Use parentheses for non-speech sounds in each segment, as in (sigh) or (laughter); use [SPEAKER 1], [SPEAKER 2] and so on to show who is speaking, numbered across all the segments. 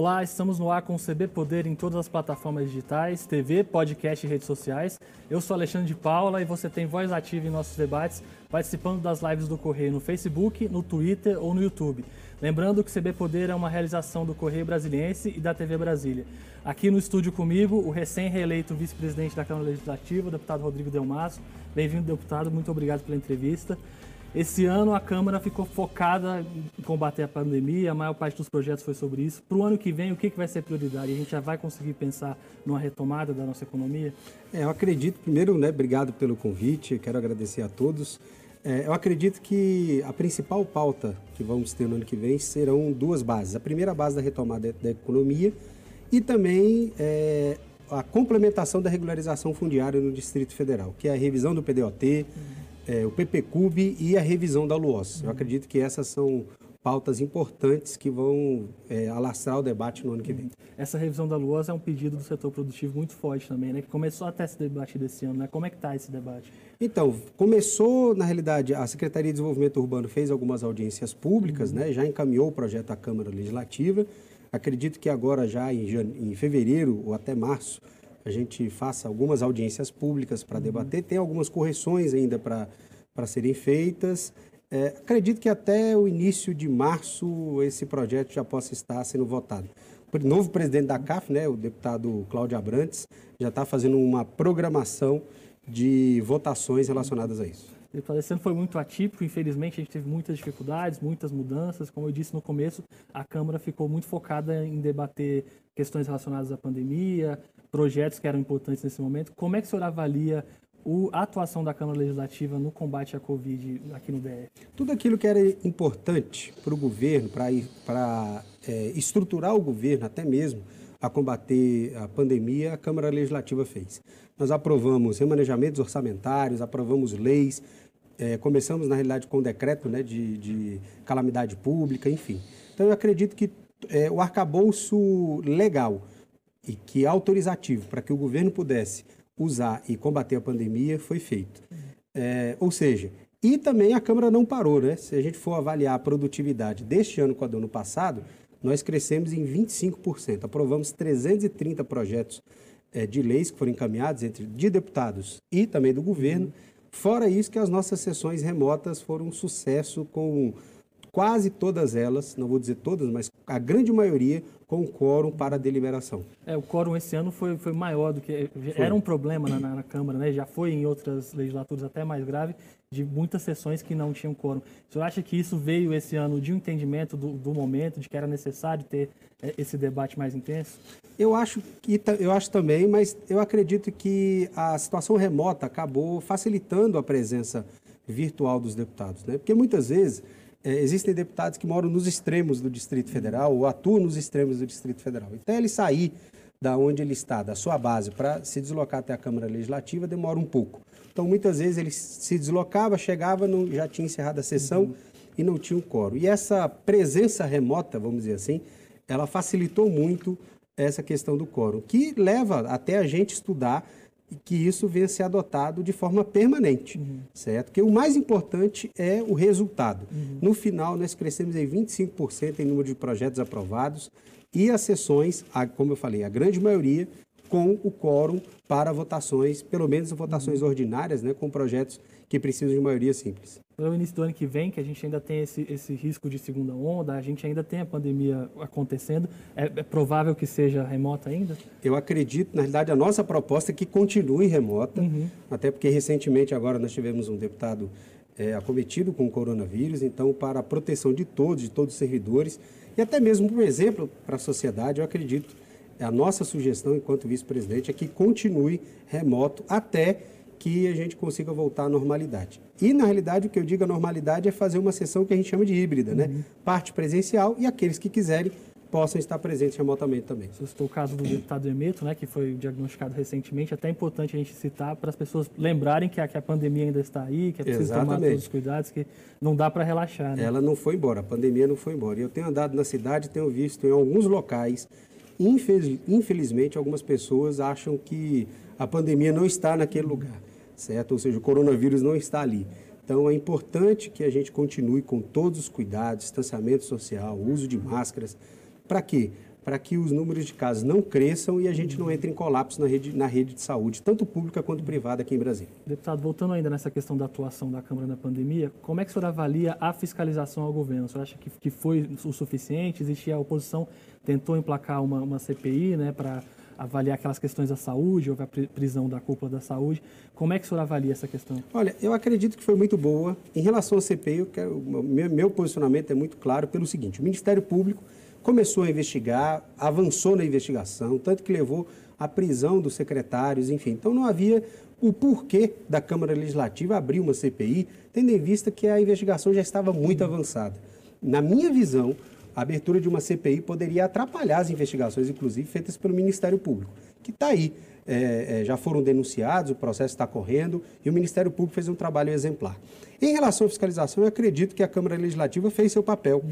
[SPEAKER 1] Olá, estamos no ar com o CB Poder em todas as plataformas digitais, TV, podcast e redes sociais. Eu sou Alexandre de Paula e você tem voz ativa em nossos debates, participando das lives do Correio no Facebook, no Twitter ou no YouTube. Lembrando que o CB Poder é uma realização do Correio Brasiliense e da TV Brasília. Aqui no estúdio comigo, o recém-reeleito vice-presidente da Câmara Legislativa, o deputado Rodrigo Delmasso. Bem-vindo, deputado, muito obrigado pela entrevista. Esse ano a Câmara ficou focada em combater a pandemia, a maior parte dos projetos foi sobre isso. Para o ano que vem, o que, que vai ser prioridade? A gente já vai conseguir pensar numa retomada da nossa economia?
[SPEAKER 2] É, eu acredito, primeiro, né, obrigado pelo convite, quero agradecer a todos. É, eu acredito que a principal pauta que vamos ter no ano que vem serão duas bases. A primeira base da retomada da economia e também é, a complementação da regularização fundiária no Distrito Federal, que é a revisão do PDOT, uhum é, o PPCUB e a revisão da LUOS. Eu acredito que essas são pautas importantes que vão é, alastrar o debate no ano que vem.
[SPEAKER 1] Essa revisão da LUOS é um pedido do setor produtivo muito forte também, né? Que começou até esse debate desse ano, né? Como é que está esse debate?
[SPEAKER 2] Então, começou, na realidade, a Secretaria de Desenvolvimento Urbano fez algumas audiências públicas, uhum. né? Já encaminhou o projeto à Câmara Legislativa. Acredito que agora, já em, em fevereiro ou até março, a gente faça algumas audiências públicas para debater. Tem algumas correções ainda para serem feitas. É, acredito que até o início de março esse projeto já possa estar sendo votado. O novo presidente da CAF, né, o deputado Cláudio Abrantes, já está fazendo uma programação de votações relacionadas a isso.
[SPEAKER 1] Esse ano foi muito atípico, infelizmente a gente teve muitas dificuldades, muitas mudanças. Como eu disse no começo, a Câmara ficou muito focada em debater questões relacionadas à pandemia, projetos que eram importantes nesse momento. Como é que o senhor avalia o, a atuação da Câmara Legislativa no combate à Covid aqui no DF?
[SPEAKER 2] Tudo aquilo que era importante para o governo, para é, estruturar o governo até mesmo a combater a pandemia, a Câmara Legislativa fez. Nós aprovamos remanejamentos orçamentários, aprovamos leis, é, começamos, na realidade, com decreto né, de, de calamidade pública, enfim. Então, eu acredito que é, o arcabouço legal e que autorizativo para que o governo pudesse usar e combater a pandemia foi feito. É, ou seja, e também a Câmara não parou, né? Se a gente for avaliar a produtividade deste ano com a do ano passado, nós crescemos em 25%. Aprovamos 330 projetos é, de leis que foram encaminhados entre de deputados e também do governo. Fora isso, que as nossas sessões remotas foram um sucesso com quase todas elas, não vou dizer todas, mas a grande maioria com quórum para a deliberação.
[SPEAKER 1] É, o quórum esse ano foi, foi maior do que. Foi. Era um problema na, na, Câmara, né? já foi em outras legislaturas até mais grave, de muitas sessões que não tinham quórum. O senhor acha que isso veio esse ano de um entendimento do, do momento, de que era necessário ter é, esse debate mais intenso?
[SPEAKER 2] Eu acho, que, eu acho também, mas eu acredito que a situação remota acabou facilitando a presença virtual dos deputados, né? Porque muitas vezes existem deputados que moram nos extremos do Distrito Federal ou atuam nos extremos do Distrito Federal. Então, ele sair da onde ele está, da sua base, para se deslocar até a Câmara Legislativa, demora um pouco. Então, muitas vezes ele se deslocava, chegava, não, já tinha encerrado a sessão uhum. e não tinha um quórum. E essa presença remota, vamos dizer assim, ela facilitou muito essa questão do quórum, que leva até a gente estudar e que isso venha a ser adotado de forma permanente, uhum. certo? Porque o mais importante é o resultado. Uhum. No final, nós crescemos em 25% em número de projetos aprovados e as sessões, como eu falei, a grande maioria com o quórum para votações, pelo menos votações uhum. ordinárias, né, com projetos que precisam de maioria simples.
[SPEAKER 1] No início do ano que vem, que a gente ainda tem esse, esse risco de segunda onda, a gente ainda tem a pandemia acontecendo, é, é provável que seja remota ainda?
[SPEAKER 2] Eu acredito, na realidade, a nossa proposta é que continue remota, uhum. até porque recentemente agora nós tivemos um deputado é, acometido com o coronavírus, então para a proteção de todos, de todos os servidores, e até mesmo, por exemplo, para a sociedade, eu acredito a nossa sugestão, enquanto vice-presidente, é que continue remoto até que a gente consiga voltar à normalidade. E, na realidade, o que eu digo a normalidade é fazer uma sessão que a gente chama de híbrida, né? uhum. Parte presencial e aqueles que quiserem possam estar presentes remotamente também.
[SPEAKER 1] Você citou o caso do deputado Emeto, né, que foi diagnosticado recentemente. Até é importante a gente citar para as pessoas lembrarem que a, que a pandemia ainda está aí, que é preciso Exatamente. tomar todos os cuidados, que não dá para relaxar. Né?
[SPEAKER 2] Ela não foi embora, a pandemia não foi embora. E eu tenho andado na cidade, tenho visto em alguns locais Infelizmente, algumas pessoas acham que a pandemia não está naquele lugar, certo? Ou seja, o coronavírus não está ali. Então, é importante que a gente continue com todos os cuidados, distanciamento social, uso de máscaras. Para quê? para que os números de casos não cresçam e a gente não entre em colapso na rede, na rede de saúde, tanto pública quanto privada aqui em Brasília.
[SPEAKER 1] Deputado, voltando ainda nessa questão da atuação da Câmara na pandemia, como é que o senhor avalia a fiscalização ao governo? O senhor acha que, que foi o suficiente? Existia a oposição, tentou emplacar uma, uma CPI né, para avaliar aquelas questões da saúde, houve a prisão da cúpula da saúde. Como é que o senhor avalia essa questão?
[SPEAKER 2] Olha, eu acredito que foi muito boa. Em relação à CPI, quero, meu, meu posicionamento é muito claro pelo seguinte, o Ministério Público começou a investigar, avançou na investigação, tanto que levou à prisão dos secretários, enfim. Então não havia o porquê da Câmara Legislativa abrir uma CPI, tendo em vista que a investigação já estava muito avançada. Na minha visão, a abertura de uma CPI poderia atrapalhar as investigações, inclusive feitas pelo Ministério Público, que está aí. É, é, já foram denunciados, o processo está correndo e o Ministério Público fez um trabalho exemplar. Em relação à fiscalização, eu acredito que a Câmara Legislativa fez seu papel.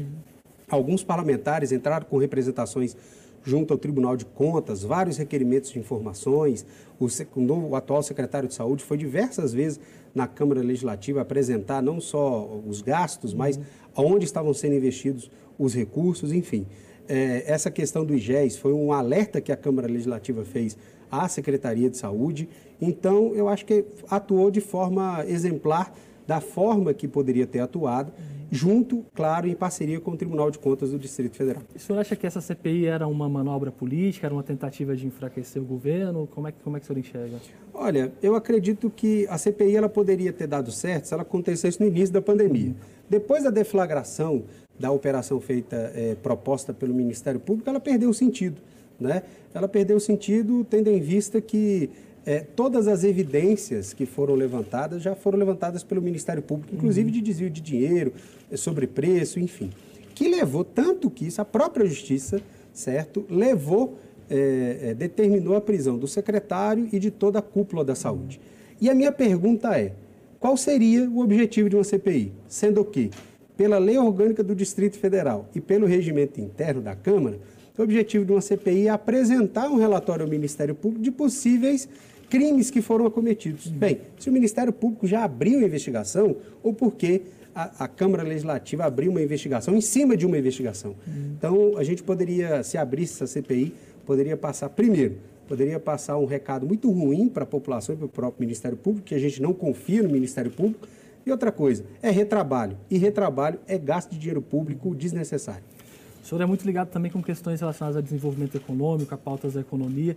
[SPEAKER 2] Alguns parlamentares entraram com representações junto ao Tribunal de Contas, vários requerimentos de informações. O, o, atual secretário de Saúde foi diversas vezes na Câmara Legislativa apresentar não só os gastos, mas aonde estavam sendo investidos os recursos, enfim. É, essa questão do IGES foi um alerta que a Câmara Legislativa fez à Secretaria de Saúde. Então, eu acho que atuou de forma exemplar da forma que poderia ter atuado junto, claro, em parceria com o Tribunal de Contas do Distrito Federal.
[SPEAKER 1] O senhor acha que essa CPI era uma manobra política, era uma tentativa de enfraquecer o governo? Como é que, como é que o senhor enxerga?
[SPEAKER 2] Olha, eu acredito que a CPI ela poderia ter dado certo se ela acontecesse no início da pandemia. Depois da deflagração da operação feita, é, proposta pelo Ministério Público, ela perdeu o sentido. Né? Ela perdeu o sentido tendo em vista que é, todas as evidências que foram levantadas já foram levantadas pelo Ministério Público, inclusive de desvio de dinheiro, é, sobrepreço, enfim. Que levou tanto que isso, a própria Justiça, certo, levou, é, é, determinou a prisão do secretário e de toda a cúpula da saúde. E a minha pergunta é: qual seria o objetivo de uma CPI? Sendo que, pela lei orgânica do Distrito Federal e pelo regimento interno da Câmara, o objetivo de uma CPI é apresentar um relatório ao Ministério Público de possíveis crimes que foram acometidos. Bem, se o Ministério Público já abriu a investigação, ou por que a, a, Câmara Legislativa abriu uma investigação em cima de uma investigação? Então, a gente poderia, se abrisse essa CPI, poderia passar, primeiro, poderia passar um recado muito ruim para a população e para o próprio Ministério Público, que a gente não confia no Ministério Público. E outra coisa, é retrabalho. E retrabalho é gasto de dinheiro público desnecessário.
[SPEAKER 1] O senhor é muito ligado também com questões relacionadas a desenvolvimento econômico, a pautas da economia.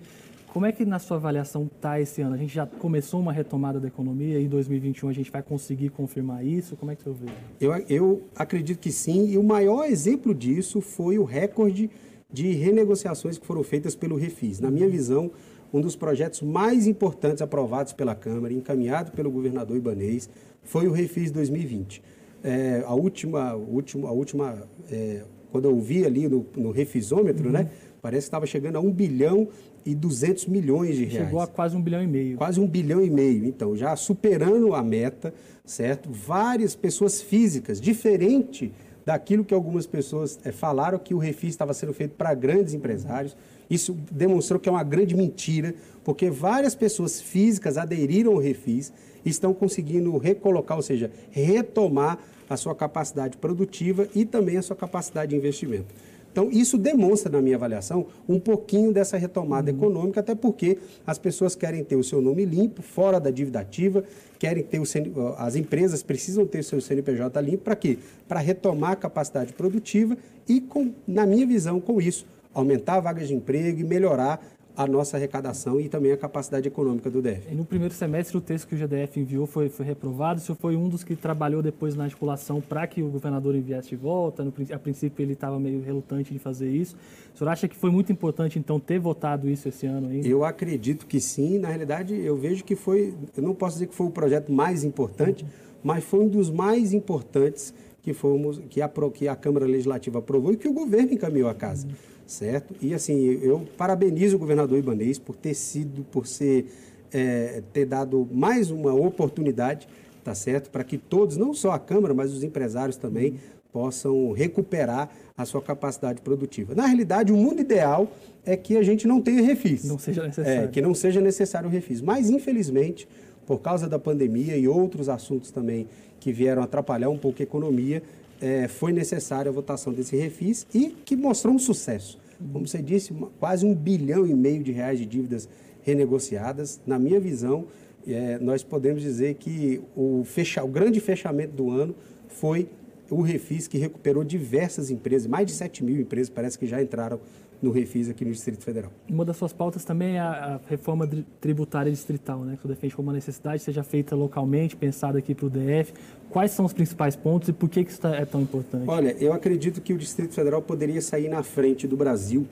[SPEAKER 1] Como é que na sua avaliação está esse ano? A gente já começou uma retomada da economia e em 2021 a gente vai conseguir confirmar isso? Como é que você vê?
[SPEAKER 2] Eu, eu acredito que sim, e o maior exemplo disso foi o recorde de renegociações que foram feitas pelo Refis. Na minha visão, um dos projetos mais importantes aprovados pela Câmara, encaminhado pelo governador Ibanês, foi o Refis 2020. É, a última, última, a última é, quando eu vi ali no, no refisômetro, uhum. né, parece que estava chegando a 1 bilhão e 200 milhões de reais.
[SPEAKER 1] Chegou a quase um bilhão e meio.
[SPEAKER 2] Quase um bilhão e meio. Então, já superando a meta, certo? Várias pessoas físicas, diferente daquilo que algumas pessoas é, falaram que o refis estava sendo feito para grandes empresários. Isso demonstrou que é uma grande mentira, porque várias pessoas físicas aderiram ao refis estão conseguindo recolocar, ou seja, retomar a sua capacidade produtiva e também a sua capacidade de investimento. Então, isso demonstra, na minha avaliação, um pouquinho dessa retomada uhum. econômica, até porque as pessoas querem ter o seu nome limpo, fora da dívida ativa, querem ter o CN... as empresas precisam ter o seu CNPJ limpo, para quê? Para retomar a capacidade produtiva e, com, na minha visão, com isso, aumentar vagas de emprego e melhorar a nossa arrecadação e também a capacidade econômica do DF.
[SPEAKER 1] E no primeiro semestre, o texto que o GDF enviou foi, foi reprovado. O senhor foi um dos que trabalhou depois na articulação para que o governador enviasse de volta. No, a princípio, ele estava meio relutante de fazer isso. O senhor acha que foi muito importante, então, ter votado isso esse ano ainda?
[SPEAKER 2] Eu acredito que sim. Na realidade, eu vejo que foi, eu não posso dizer que foi o projeto mais importante, uhum. mas foi um dos mais importantes que, fomos, que, a, que a Câmara Legislativa aprovou e que o governo encaminhou à casa. Uhum certo? E assim, eu parabenizo o governador Ibanês por ter sido, por ser, é, ter dado mais uma oportunidade, tá certo? Para que todos, não só a Câmara, mas os empresários também, possam recuperar a sua capacidade produtiva. Na realidade, o mundo ideal é que a gente não tenha refis.
[SPEAKER 1] Não seja necessário.
[SPEAKER 2] É, que não seja necessário o refis. Mas, infelizmente, por causa da pandemia e outros assuntos também que vieram atrapalhar um pouco a economia, é, foi necessária a votação desse refis e que mostrou um sucesso. como você disse, uma, quase um bilhão e meio de reais de dívidas renegociadas. Na minha visão, é, nós podemos dizer que o, fecha, o grande fechamento do ano foi o Refis, que recuperou diversas empresas, mais de 7 mil empresas parece que já entraram no Refis aqui no Distrito Federal.
[SPEAKER 1] Uma das suas pautas também é a reforma tributária distrital, né, que o defende como uma necessidade, seja feita localmente, pensada aqui para o DF. Quais são os principais pontos e por que, que isso é tão importante?
[SPEAKER 2] Olha, eu acredito que o Distrito Federal poderia sair na frente do Brasil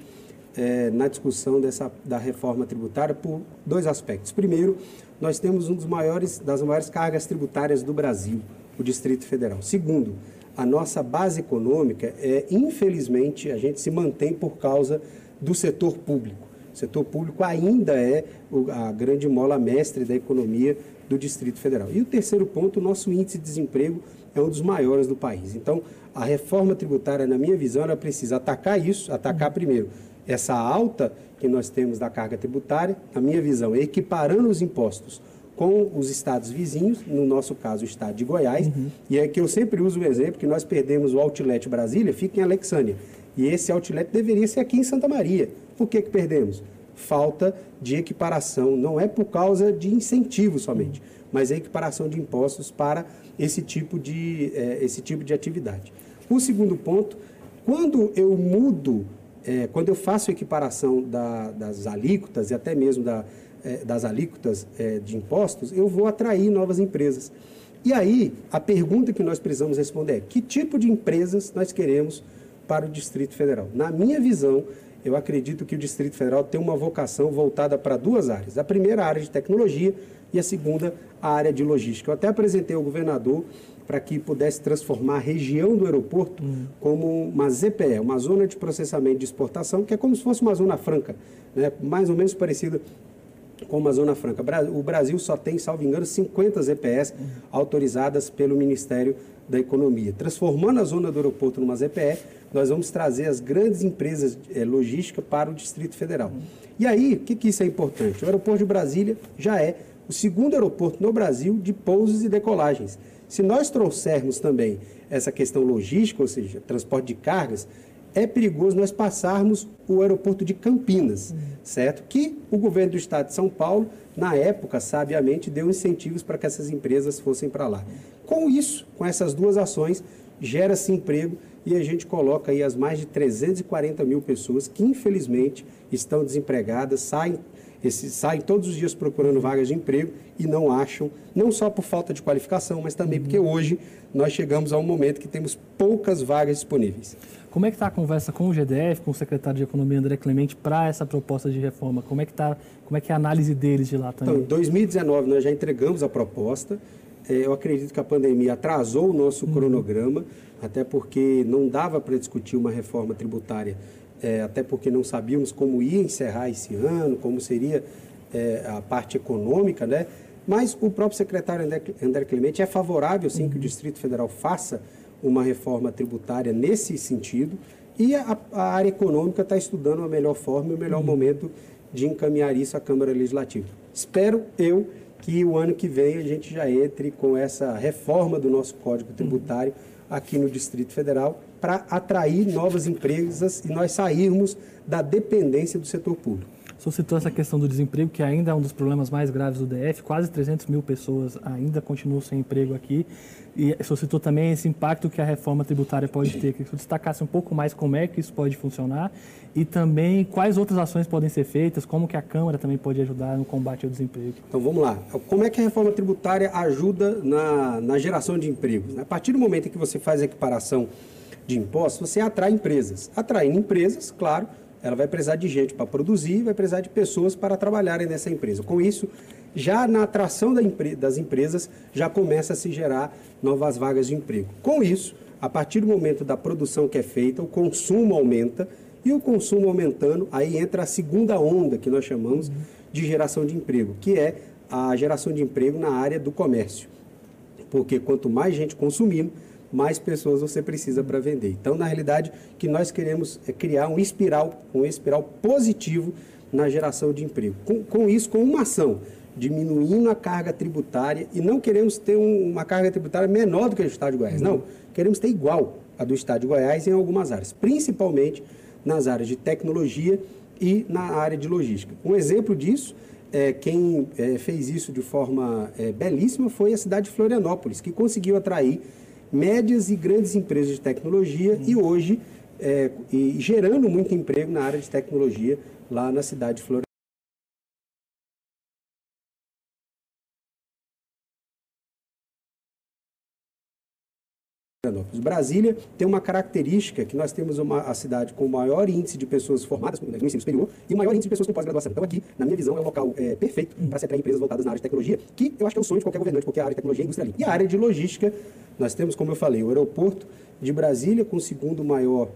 [SPEAKER 2] é, na discussão dessa, da reforma tributária por dois aspectos. Primeiro, nós temos um dos maiores, das maiores cargas tributárias do Brasil, o Distrito Federal. Segundo, a nossa base econômica, é, infelizmente, a gente se mantém por causa do setor público. O setor público ainda é a grande mola mestre da economia do Distrito Federal. E o terceiro ponto, o nosso índice de desemprego é um dos maiores do país. Então, a reforma tributária, na minha visão, ela precisa atacar isso, atacar primeiro essa alta que nós temos da carga tributária, na minha visão, equiparando os impostos com os estados vizinhos, no nosso caso o estado de Goiás, uhum. e é que eu sempre uso o exemplo que nós perdemos o Outlet Brasília, fica em Alexânia, e esse Outlet deveria ser aqui em Santa Maria. Por que, que perdemos? Falta de equiparação, não é por causa de incentivo somente, mas é equiparação de impostos para esse tipo de, é, esse tipo de atividade. O segundo ponto, quando eu mudo, é, quando eu faço equiparação da, das alíquotas e até mesmo da, das alíquotas é, de impostos, eu vou atrair novas empresas. E aí, a pergunta que nós precisamos responder é: que tipo de empresas nós queremos para o Distrito Federal? Na minha visão, eu acredito que o Distrito Federal tem uma vocação voltada para duas áreas. A primeira, a área de tecnologia, e a segunda, a área de logística. Eu até apresentei ao governador para que pudesse transformar a região do aeroporto uhum. como uma ZPE, uma zona de processamento de exportação, que é como se fosse uma zona franca, né? mais ou menos parecida como a Zona Franca. O Brasil só tem, salvo engano, 50 ZPS autorizadas pelo Ministério da Economia. Transformando a zona do aeroporto numa ZPE, nós vamos trazer as grandes empresas é, logísticas para o Distrito Federal. E aí, o que, que isso é importante? O aeroporto de Brasília já é o segundo aeroporto no Brasil de pousos e decolagens. Se nós trouxermos também essa questão logística, ou seja, transporte de cargas, é perigoso nós passarmos o aeroporto de Campinas, uhum. certo? Que o governo do estado de São Paulo, na época, sabiamente, deu incentivos para que essas empresas fossem para lá. Com isso, com essas duas ações, gera-se emprego e a gente coloca aí as mais de 340 mil pessoas que, infelizmente, estão desempregadas, saem, esses, saem todos os dias procurando vagas de emprego e não acham, não só por falta de qualificação, mas também uhum. porque hoje nós chegamos a um momento que temos poucas vagas disponíveis.
[SPEAKER 1] Como é que está a conversa com o GDF, com o secretário de Economia André Clemente para essa proposta de reforma? Como é que tá, como é que é a análise deles de lá também?
[SPEAKER 2] Então, em 2019 nós já entregamos a proposta. É, eu acredito que a pandemia atrasou o nosso uhum. cronograma, até porque não dava para discutir uma reforma tributária, é, até porque não sabíamos como ia encerrar esse ano, como seria é, a parte econômica, né? Mas o próprio secretário André Clemente é favorável, sim, uhum. que o Distrito Federal faça uma reforma tributária nesse sentido e a, a área econômica está estudando a melhor forma e o melhor uhum. momento de encaminhar isso à Câmara Legislativa. Espero eu que o ano que vem a gente já entre com essa reforma do nosso Código Tributário aqui no Distrito Federal para atrair novas empresas e nós sairmos da dependência do setor público.
[SPEAKER 1] Senhor citou essa questão do desemprego, que ainda é um dos problemas mais graves do DF. Quase 300 mil pessoas ainda continuam sem emprego aqui. E senhor citou também esse impacto que a reforma tributária pode ter. Que senhor destacasse um pouco mais como é que isso pode funcionar e também quais outras ações podem ser feitas, como que a Câmara também pode ajudar no combate ao desemprego.
[SPEAKER 2] Então vamos lá. Como é que a reforma tributária ajuda na, na geração de empregos? A partir do momento em que você faz a equiparação de impostos, você atrai empresas. Atraindo empresas, claro, ela vai precisar de gente para produzir, vai precisar de pessoas para trabalharem nessa empresa. Com isso, já na atração das empresas, já começa a se gerar novas vagas de emprego. Com isso, a partir do momento da produção que é feita, o consumo aumenta, e o consumo aumentando, aí entra a segunda onda que nós chamamos de geração de emprego, que é a geração de emprego na área do comércio. Porque quanto mais gente consumindo, mais pessoas você precisa para vender. Então, na realidade, que nós queremos é criar um espiral, um espiral positivo na geração de emprego. Com, com isso, com uma ação, diminuindo a carga tributária e não queremos ter um, uma carga tributária menor do que a do Estado de Goiás. Não, queremos ter igual a do Estado de Goiás em algumas áreas, principalmente nas áreas de tecnologia e na área de logística. Um exemplo disso, é, quem é, fez isso de forma é, belíssima foi a cidade de Florianópolis, que conseguiu atrair médias e grandes empresas de tecnologia e hoje é, e gerando muito emprego na área de tecnologia lá na cidade de Florianópolis. Brasília tem uma característica que nós temos uma, a cidade com o maior índice de pessoas formadas no ensino superior e o maior índice de pessoas com pós-graduação. Então aqui, na minha visão, é um local é, perfeito para se atrair empresas voltadas na área de tecnologia, que eu acho que é o sonho de qualquer governante, porque a área de tecnologia é indústria E a área de logística, nós temos, como eu falei, o aeroporto de Brasília com o segundo maior,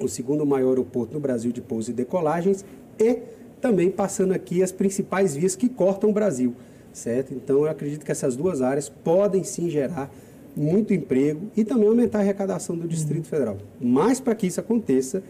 [SPEAKER 2] o segundo maior aeroporto no Brasil de pousos e decolagens e também passando aqui as principais vias que cortam o Brasil, certo? Então eu acredito que essas duas áreas podem sim gerar muito emprego e também aumentar a arrecadação do Distrito uhum. Federal. Mas para que isso aconteça,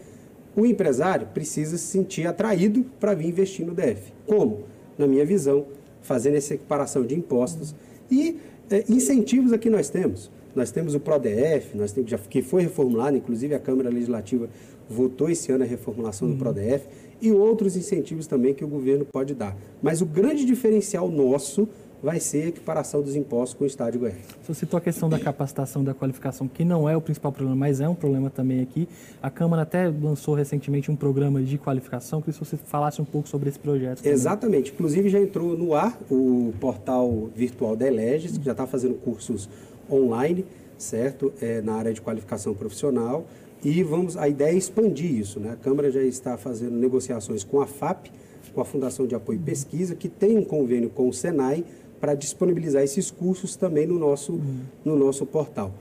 [SPEAKER 2] o empresário precisa se sentir atraído para vir investir no DF. Como? Na minha visão, fazendo essa equiparação de impostos e é, incentivos aqui nós temos. Nós temos o PRODF, nós temos, já, que foi reformulado, inclusive a Câmara Legislativa votou esse ano a reformulação uhum. do PRODF, e outros incentivos também que o governo pode dar. Mas o grande diferencial nosso vai ser a equiparação dos impostos com o Estado de Goiás.
[SPEAKER 1] Você citou a questão da capacitação da qualificação, que não é o principal problema, mas é um problema também aqui. A Câmara até lançou recentemente um programa de qualificação, queria que você falasse um pouco sobre esse projeto.
[SPEAKER 2] Também. Exatamente. Inclusive já entrou no ar o portal virtual da Eleges, que já está fazendo cursos online, certo? É, na área de qualificação profissional. E vamos, a ideia é expandir isso. Né? A Câmara já está fazendo negociações com a FAP, com a Fundação de Apoio e Pesquisa, que tem um convênio com o Senai para disponibilizar esses cursos também no nosso, uhum. no nosso portal.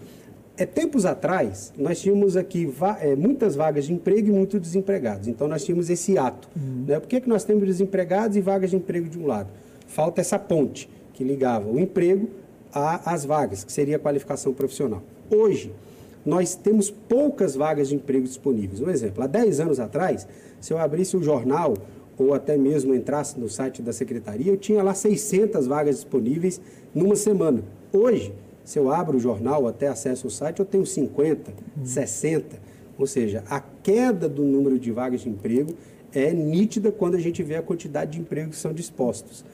[SPEAKER 2] É, tempos atrás, nós tínhamos aqui va é, muitas vagas de emprego e muitos desempregados. Então, nós tínhamos esse ato. Uhum. Né? Por que, que nós temos desempregados e vagas de emprego de um lado? Falta essa ponte que ligava o emprego às vagas, que seria a qualificação profissional. Hoje, nós temos poucas vagas de emprego disponíveis. Um exemplo, há 10 anos atrás, se eu abrisse o jornal ou até mesmo entrasse no site da secretaria, eu tinha lá 600 vagas disponíveis numa semana. Hoje, se eu abro o jornal, até acesso ao site, eu tenho 50, uhum. 60. Ou seja, a queda do número de vagas de emprego é nítida quando a gente vê a quantidade de empregos que são dispostos.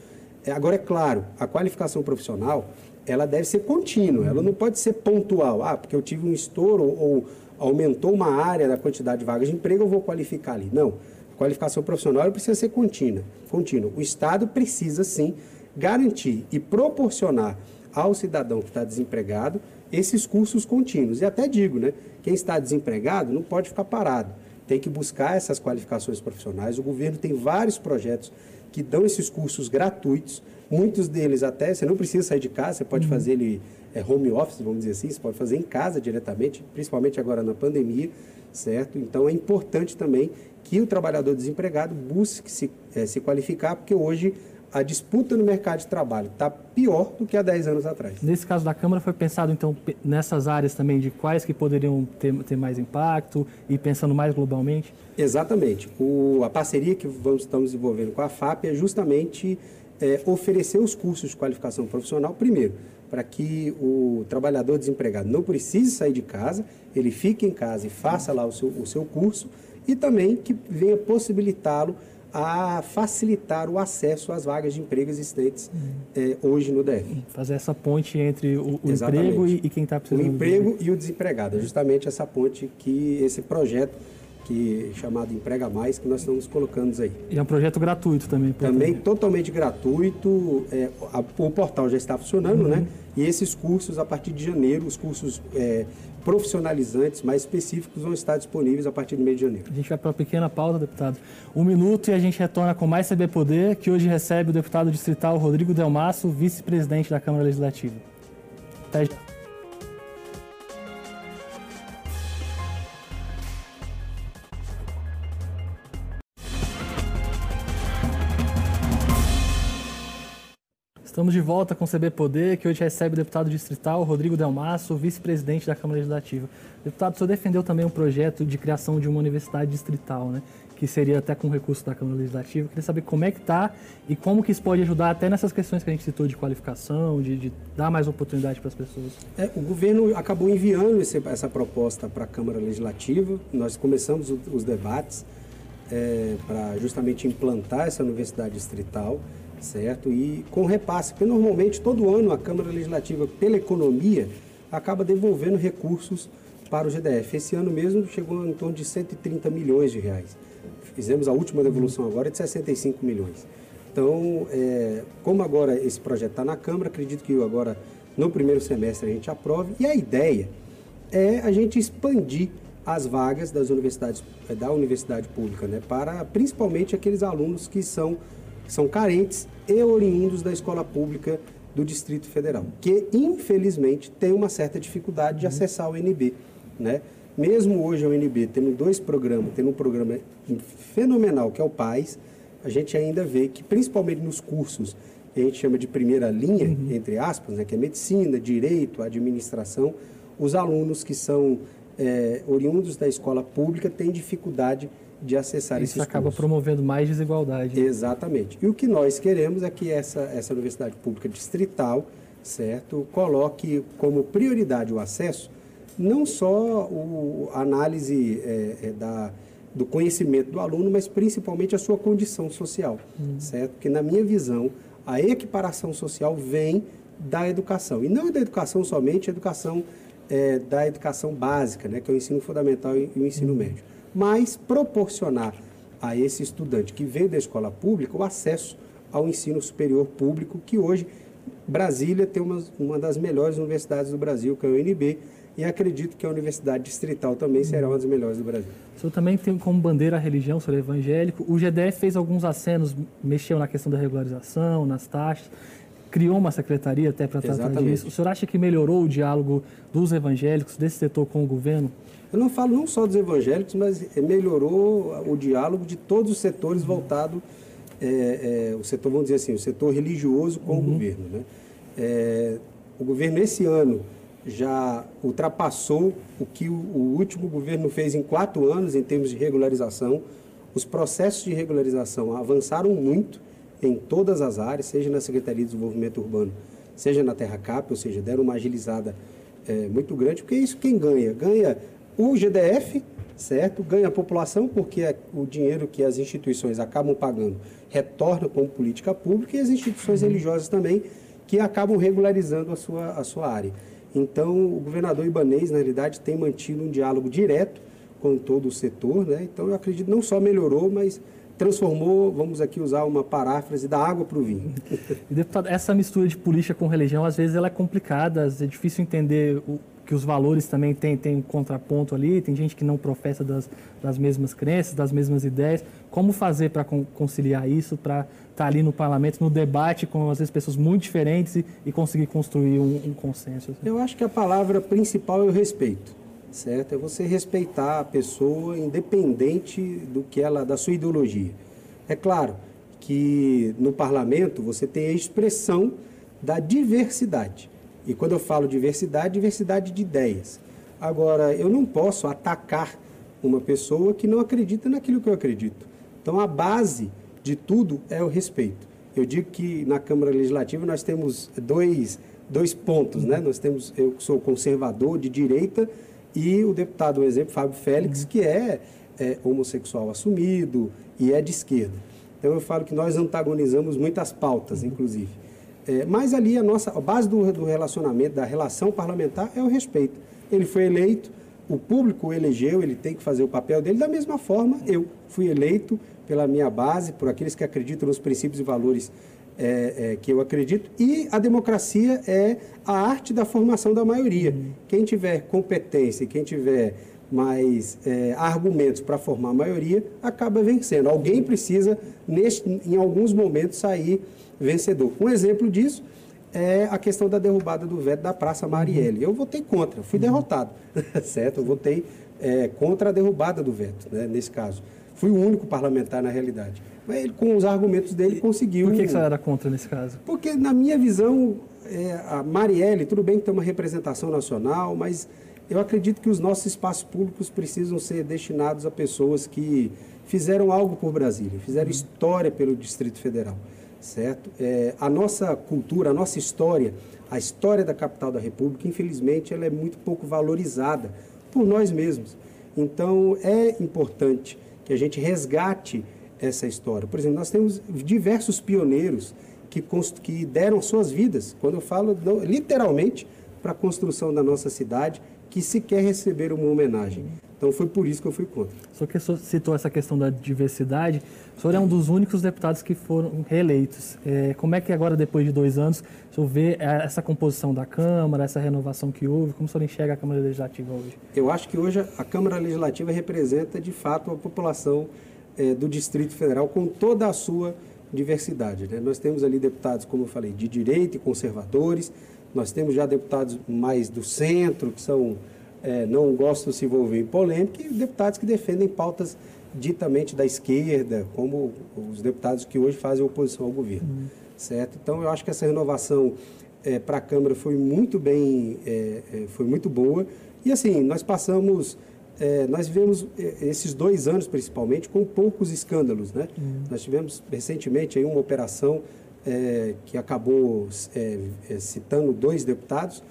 [SPEAKER 2] É, agora, é claro, a qualificação profissional, ela deve ser contínua, ela não pode ser pontual. Ah, porque eu tive um estouro ou aumentou uma área da quantidade de vagas de emprego, eu vou qualificar ali. Não qualificação profissional precisa ser contínua. contínua. O Estado precisa, sim, garantir e proporcionar ao cidadão que está desempregado esses cursos contínuos. E até digo, né, quem está desempregado não pode ficar parado. Tem que buscar essas qualificações profissionais. O governo tem vários projetos que dão esses cursos gratuitos. Muitos deles até, você não precisa sair de casa, você pode uhum. fazer ele é, home office, vamos dizer assim, você pode fazer em casa diretamente, principalmente agora na pandemia, certo? Então é importante também que o trabalhador desempregado busque se, é, se qualificar, porque hoje a disputa no mercado de trabalho está pior do que há 10 anos atrás.
[SPEAKER 1] Nesse caso da Câmara, foi pensado, então, nessas áreas também de quais que poderiam ter, ter mais impacto e pensando mais globalmente?
[SPEAKER 2] Exatamente. O, a parceria que vamos, estamos desenvolvendo com a FAP é justamente é, oferecer os cursos de qualificação profissional, primeiro, para que o trabalhador desempregado não precise sair de casa, ele fique em casa e faça lá o seu, o seu curso, e também que venha possibilitá-lo a facilitar o acesso às vagas de emprego existentes uhum. é, hoje no DF.
[SPEAKER 1] Fazer essa ponte entre o, o emprego e, e, quem está precisando.
[SPEAKER 2] O emprego de... e o desempregado. É justamente essa ponte que esse projeto que chamado Emprega Mais, que nós estamos colocando aí.
[SPEAKER 1] E é um projeto gratuito também?
[SPEAKER 2] Também totalmente gratuito. É, a, o portal já está funcionando, uhum. né? E esses cursos, a partir de janeiro, os cursos é, profissionalizantes mais específicos vão estar disponíveis a partir do mês de janeiro.
[SPEAKER 1] A gente vai para uma pequena pausa, deputado. Um minuto e a gente retorna com mais CB Poder, que hoje recebe o deputado distrital Rodrigo Delmasso, vice-presidente da Câmara Legislativa. Até já. Estamos de volta com o CB Poder, que hoje recebe o deputado distrital Rodrigo Delmasso, vice-presidente da Câmara Legislativa. Deputado, o senhor defendeu também um projeto de criação de uma universidade distrital, né? que seria até com recurso da Câmara Legislativa. Eu queria saber como é que está e como que isso pode ajudar até nessas questões que a gente citou de qualificação, de, de dar mais oportunidade para as pessoas.
[SPEAKER 2] É, o governo acabou enviando esse, essa proposta para a Câmara Legislativa. Nós começamos os debates é, para justamente implantar essa universidade distrital certo? E com repasse, porque normalmente todo ano a Câmara Legislativa, pela economia, acaba devolvendo recursos para o GDF. Esse ano mesmo chegou em torno de 130 milhões de reais. Fizemos a última devolução agora de 65 milhões. Então, é, como agora esse projeto está na Câmara, acredito que agora no primeiro semestre a gente aprove. E a ideia é a gente expandir as vagas das universidades, da universidade pública, né, para principalmente aqueles alunos que são são carentes e oriundos da escola pública do Distrito Federal, que infelizmente tem uma certa dificuldade de acessar o NB, né? Mesmo hoje a UNB tendo dois programas, tendo um programa fenomenal que é o PAIS, a gente ainda vê que principalmente nos cursos que a gente chama de primeira linha, uhum. entre aspas, né, que é medicina, direito, administração, os alunos que são é, oriundos da escola pública têm dificuldade de acessar
[SPEAKER 1] Isso
[SPEAKER 2] esses
[SPEAKER 1] acaba
[SPEAKER 2] cursos.
[SPEAKER 1] promovendo mais desigualdade.
[SPEAKER 2] Exatamente. E o que nós queremos é que essa, essa universidade pública distrital, certo, coloque como prioridade o acesso, não só o, a análise é, é, da, do conhecimento do aluno, mas principalmente a sua condição social, hum. certo? Porque na minha visão, a equiparação social vem da educação. E não é da educação somente, a educação é, da educação básica, né, que é o ensino fundamental e o ensino hum. médio mas proporcionar a esse estudante que veio da escola pública o acesso ao ensino superior público, que hoje Brasília tem uma, uma das melhores universidades do Brasil, que é a UNB, e acredito que a Universidade Distrital também será uma das melhores do Brasil.
[SPEAKER 1] O senhor também tem como bandeira a religião, o senhor é evangélico. O GDF fez alguns acenos, mexeu na questão da regularização, nas taxas, criou uma secretaria até para tratar disso. O senhor acha que melhorou o diálogo dos evangélicos, desse setor com o governo?
[SPEAKER 2] Eu não falo não só dos evangélicos, mas melhorou o diálogo de todos os setores uhum. voltado, é, é, o setor, vamos dizer assim, o setor religioso com uhum. o governo. Né? É, o governo esse ano já ultrapassou o que o, o, último governo fez em quatro anos em termos de regularização. Os processos de regularização avançaram muito em todas as áreas, seja na Secretaria de Desenvolvimento Urbano, seja na Terra Cap, ou seja, deram uma agilizada é, muito grande, porque isso quem ganha? Ganha o GDF, certo? Ganha a população, porque é o dinheiro que as instituições acabam pagando retorna como política pública e as instituições uhum. religiosas também, que acabam regularizando a sua, a sua área. Então, o governador Ibanês, na realidade, tem mantido um diálogo direto com todo o setor, né? Então, eu acredito não só melhorou, mas transformou, vamos aqui usar uma paráfrase, da água para o vinho. (laughs)
[SPEAKER 1] Deputado, essa mistura de política com religião, às vezes ela é complicada, é difícil entender o, que os valores também têm, têm um contraponto ali, tem gente que não professa das, das mesmas crenças, das mesmas ideias. Como fazer para conciliar isso, para estar tá ali no parlamento, no debate com, às vezes, pessoas muito diferentes e, e conseguir construir um, um consenso?
[SPEAKER 2] Assim? Eu acho que a palavra principal é o respeito, certo? É você respeitar a pessoa independente do que ela, da sua ideologia. É claro que no parlamento você tem a expressão da diversidade. E quando eu falo diversidade, diversidade de ideias. Agora, eu não posso atacar uma pessoa que não acredita naquilo que eu acredito. Então, a base de tudo é o respeito. Eu digo que na Câmara Legislativa nós temos dois, dois pontos, né? Nós temos, eu sou conservador de direita e o deputado, um exemplo, Fábio Félix, uhum. que é, é homossexual assumido e é de esquerda. Então eu falo que nós antagonizamos muitas pautas, inclusive. É, mas ali a nossa a base do, do relacionamento, da relação parlamentar, é o respeito. Ele foi eleito, o público o elegeu, ele tem que fazer o papel dele. Da mesma forma, eu fui eleito pela minha base, por aqueles que acreditam nos princípios e valores é, é, que eu acredito. E a democracia é a arte da formação da maioria. Uhum. Quem tiver competência, quem tiver mais é, argumentos para formar a maioria, acaba vencendo. Alguém precisa, neste, em alguns momentos, sair vencedor. Um exemplo disso é a questão da derrubada do veto da Praça Marielle. Eu votei contra, fui derrotado, (laughs) certo? Eu votei é, contra a derrubada do veto, né, nesse caso. Fui o único parlamentar na realidade. Ele, com os argumentos dele, conseguiu.
[SPEAKER 1] Por que, que você era contra nesse caso?
[SPEAKER 2] Porque, na minha visão, é, a Marielle, tudo bem que tem uma representação nacional, mas eu acredito que os nossos espaços públicos precisam ser destinados a pessoas que fizeram algo por Brasília, fizeram uhum. história pelo Distrito Federal, certo? É, a nossa cultura, a nossa história, a história da capital da República, infelizmente, ela é muito pouco valorizada por nós mesmos. Então, é importante que a gente resgate essa história. Por exemplo, nós temos diversos pioneiros que, que deram suas vidas, quando eu falo literalmente, para a construção da nossa cidade, que sequer receberam uma homenagem. Então foi por isso que eu fui contra.
[SPEAKER 1] Só que o senhor citou essa questão da diversidade. O senhor é um dos únicos deputados que foram reeleitos. É, como é que agora, depois de dois anos, o senhor vê é, essa composição da Câmara, essa renovação que houve? Como o senhor enxerga a Câmara Legislativa hoje?
[SPEAKER 2] Eu acho que hoje a Câmara Legislativa representa, de fato, a população é, do Distrito Federal com toda a sua diversidade. Né? Nós temos ali deputados, como eu falei, de direita e conservadores, nós temos já deputados mais do centro, que são é, não gostam de se envolver em polêmica, e deputados que defendem pautas ditamente da esquerda, como os deputados que hoje fazem oposição ao governo. Uhum. Certo? Então, eu acho que essa renovação é, para a Câmara foi muito bem, é, é, foi muito boa. E assim, nós passamos, é, nós vivemos é, esses dois anos principalmente com poucos escândalos. Né? Uhum. Nós tivemos recentemente aí uma operação que acabou citando dois deputados,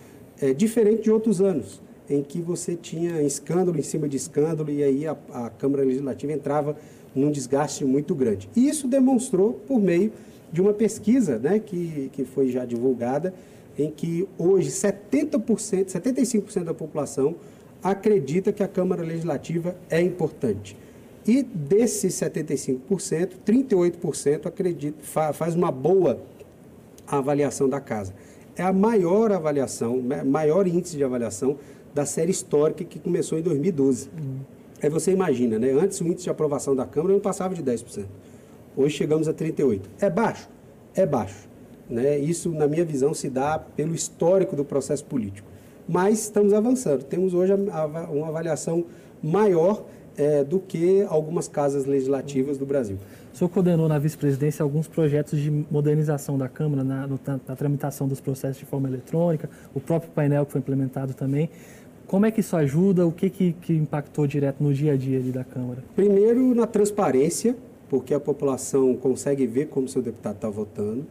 [SPEAKER 2] diferente de outros anos em que você tinha escândalo em cima de escândalo e aí a, a Câmara Legislativa entrava num desgaste muito grande. E isso demonstrou por meio de uma pesquisa né, que, que foi já divulgada, em que hoje 70%, 75% da população acredita que a Câmara Legislativa é importante. E desses 75%, 38% acredita, faz uma boa avaliação da casa. É a maior avaliação, maior índice de avaliação da série histórica que começou em 2012. Uhum. Aí você imagina, né? Antes o índice de aprovação da Câmara não passava de 10%. Hoje chegamos a 38%. É baixo? É baixo. Né? Isso, na minha visão, se dá pelo histórico do processo político. Mas estamos avançando. Temos hoje uma avaliação maior é, do que algumas casas legislativas do Brasil.
[SPEAKER 1] O senhor coordenou na vice-presidência alguns projetos de modernização da Câmara na, na, tramitação dos processos de forma eletrônica, o próprio painel que foi implementado também. Como é que isso ajuda? O que, que, que impactou direto no dia a dia da Câmara?
[SPEAKER 2] Primeiro, na transparência, porque a população consegue ver como seu deputado está votando.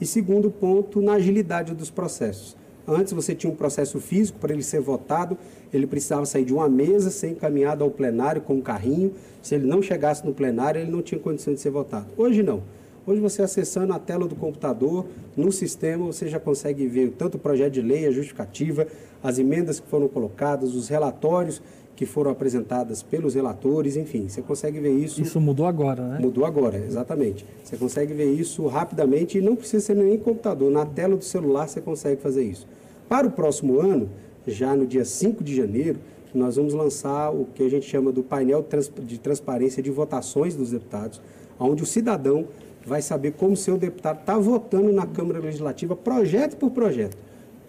[SPEAKER 2] E segundo ponto, na agilidade dos processos. Antes você tinha um processo físico para ele ser votado, ele precisava sair de uma mesa, ser encaminhado ao plenário com um carrinho. Se ele não chegasse no plenário, ele não tinha condição de ser votado. Hoje não. Hoje você acessando a tela do computador, no sistema, você já consegue ver tanto o projeto de lei, a justificativa, as emendas que foram colocadas, os relatórios que foram apresentadas pelos relatores, enfim, você consegue ver isso.
[SPEAKER 1] Isso mudou agora, né?
[SPEAKER 2] Mudou agora, exatamente. Você consegue ver isso rapidamente e não precisa ser nem computador, na tela do celular você consegue fazer isso. Para o próximo ano, já no dia 5 de janeiro, nós vamos lançar o que a gente chama do painel de transparência de votações dos deputados, onde o cidadão vai saber como seu deputado está votando na Câmara Legislativa, projeto por projeto.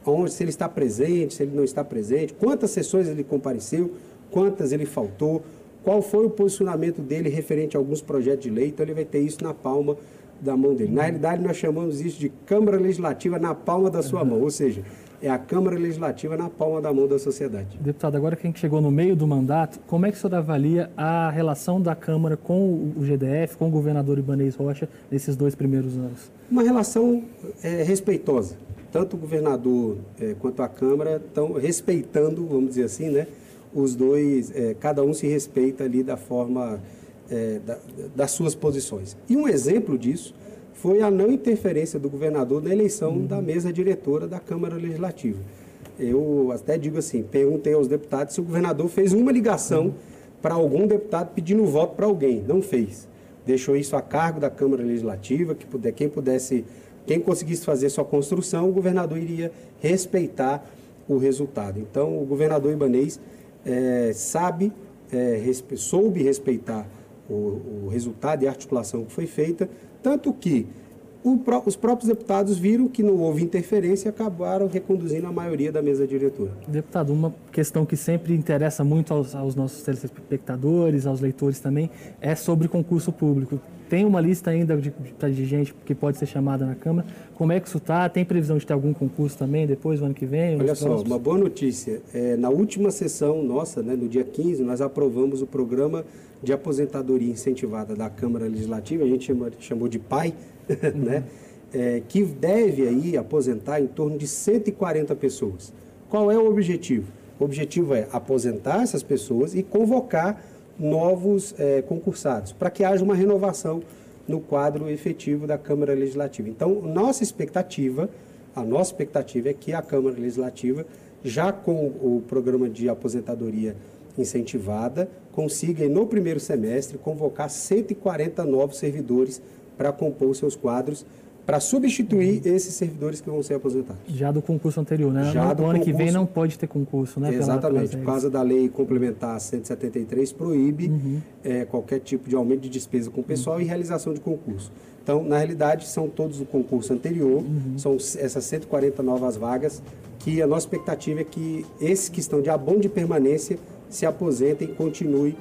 [SPEAKER 2] Onde, se ele está presente, se ele não está presente, quantas sessões ele compareceu, quantas ele faltou, qual foi o posicionamento dele referente a alguns projetos de lei, então ele vai ter isso na palma da mão dele. Na realidade, nós chamamos isso de Câmara Legislativa na palma da sua mão, ou seja, é a Câmara Legislativa na palma da mão da sociedade.
[SPEAKER 1] Deputado, agora que a gente chegou no meio do mandato, como é que o senhor avalia a relação da Câmara com o GDF, com o governador Ibanez Rocha, nesses dois primeiros anos?
[SPEAKER 2] Uma relação é, respeitosa tanto o governador é, quanto a Câmara estão respeitando, vamos dizer assim, né, os dois, é, cada um se respeita ali da forma é, da, das suas posições. E um exemplo disso foi a não interferência do governador na eleição uhum. da mesa diretora da Câmara Legislativa. Eu até digo assim, perguntei aos deputados se o governador fez uma ligação uhum. para algum deputado pedindo voto para alguém. Não fez. Deixou isso a cargo da Câmara Legislativa, que puder, quem pudesse quem conseguisse fazer sua construção, o governador iria respeitar o resultado. Então, o governador Ibanês é, sabe, é, respe, soube respeitar o, o, resultado e a articulação que foi feita, tanto que os próprios deputados viram que não houve interferência e acabaram reconduzindo a maioria da mesa diretora.
[SPEAKER 1] Deputado, uma questão que sempre interessa muito aos, aos nossos telespectadores, aos leitores também, é sobre concurso público tem uma lista ainda de, de gente que pode ser chamada na Câmara. Como é que isso está? Tem previsão de ter algum concurso também depois, no ano que vem?
[SPEAKER 2] Olha só, uma boa notícia. É, na última sessão nossa, né, no dia 15, nós aprovamos o programa de aposentadoria incentivada da Câmara Legislativa, a gente chamou de PAI, (laughs) né? É, que deve aí aposentar em torno de 140 pessoas. Qual é o objetivo? O objetivo é aposentar essas pessoas e convocar novos é, concursados, para que haja uma renovação no quadro efetivo da Câmara Legislativa. Então, nossa expectativa, a nossa expectativa é que a Câmara Legislativa, já com o programa de aposentadoria incentivada, consiga, no primeiro semestre, convocar 140 novos servidores para compor seus quadros para substituir uhum. esses servidores que vão ser aposentados.
[SPEAKER 1] Já do concurso anterior, né? Já no do ano concurso, que vem não pode ter concurso, né?
[SPEAKER 2] Exatamente. Por causa da lei complementar 173, proíbe uhum. é, qualquer tipo de aumento de despesa com o pessoal uhum. e realização de concurso. Então, na realidade, são todos do concurso anterior, uhum. são essas 140 novas vagas, que a nossa expectativa é que esses que estão de abono de permanência se aposentem e continuem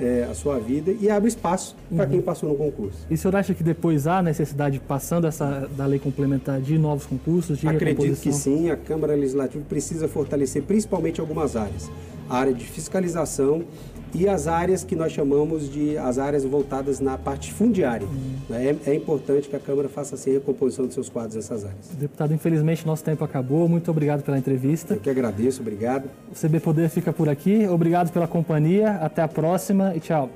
[SPEAKER 2] é, a sua vida e abre espaço para quem uhum. passou no concurso.
[SPEAKER 1] E o senhor acha que depois há necessidade, passando essa da lei complementar, de novos concursos? De
[SPEAKER 2] Acredito que sim. A Câmara Legislativa precisa fortalecer principalmente algumas áreas. A área de fiscalização e as áreas que nós chamamos de as áreas voltadas na parte fundiária. Uhum. É, é, importante que a Câmara faça assim a recomposição dos seus quadros nessas áreas.
[SPEAKER 1] Deputado, infelizmente nosso tempo acabou. Muito obrigado pela entrevista.
[SPEAKER 2] Eu que agradeço, obrigado.
[SPEAKER 1] O CB Poder fica por aqui. Obrigado pela companhia. Até a próxima e tchau.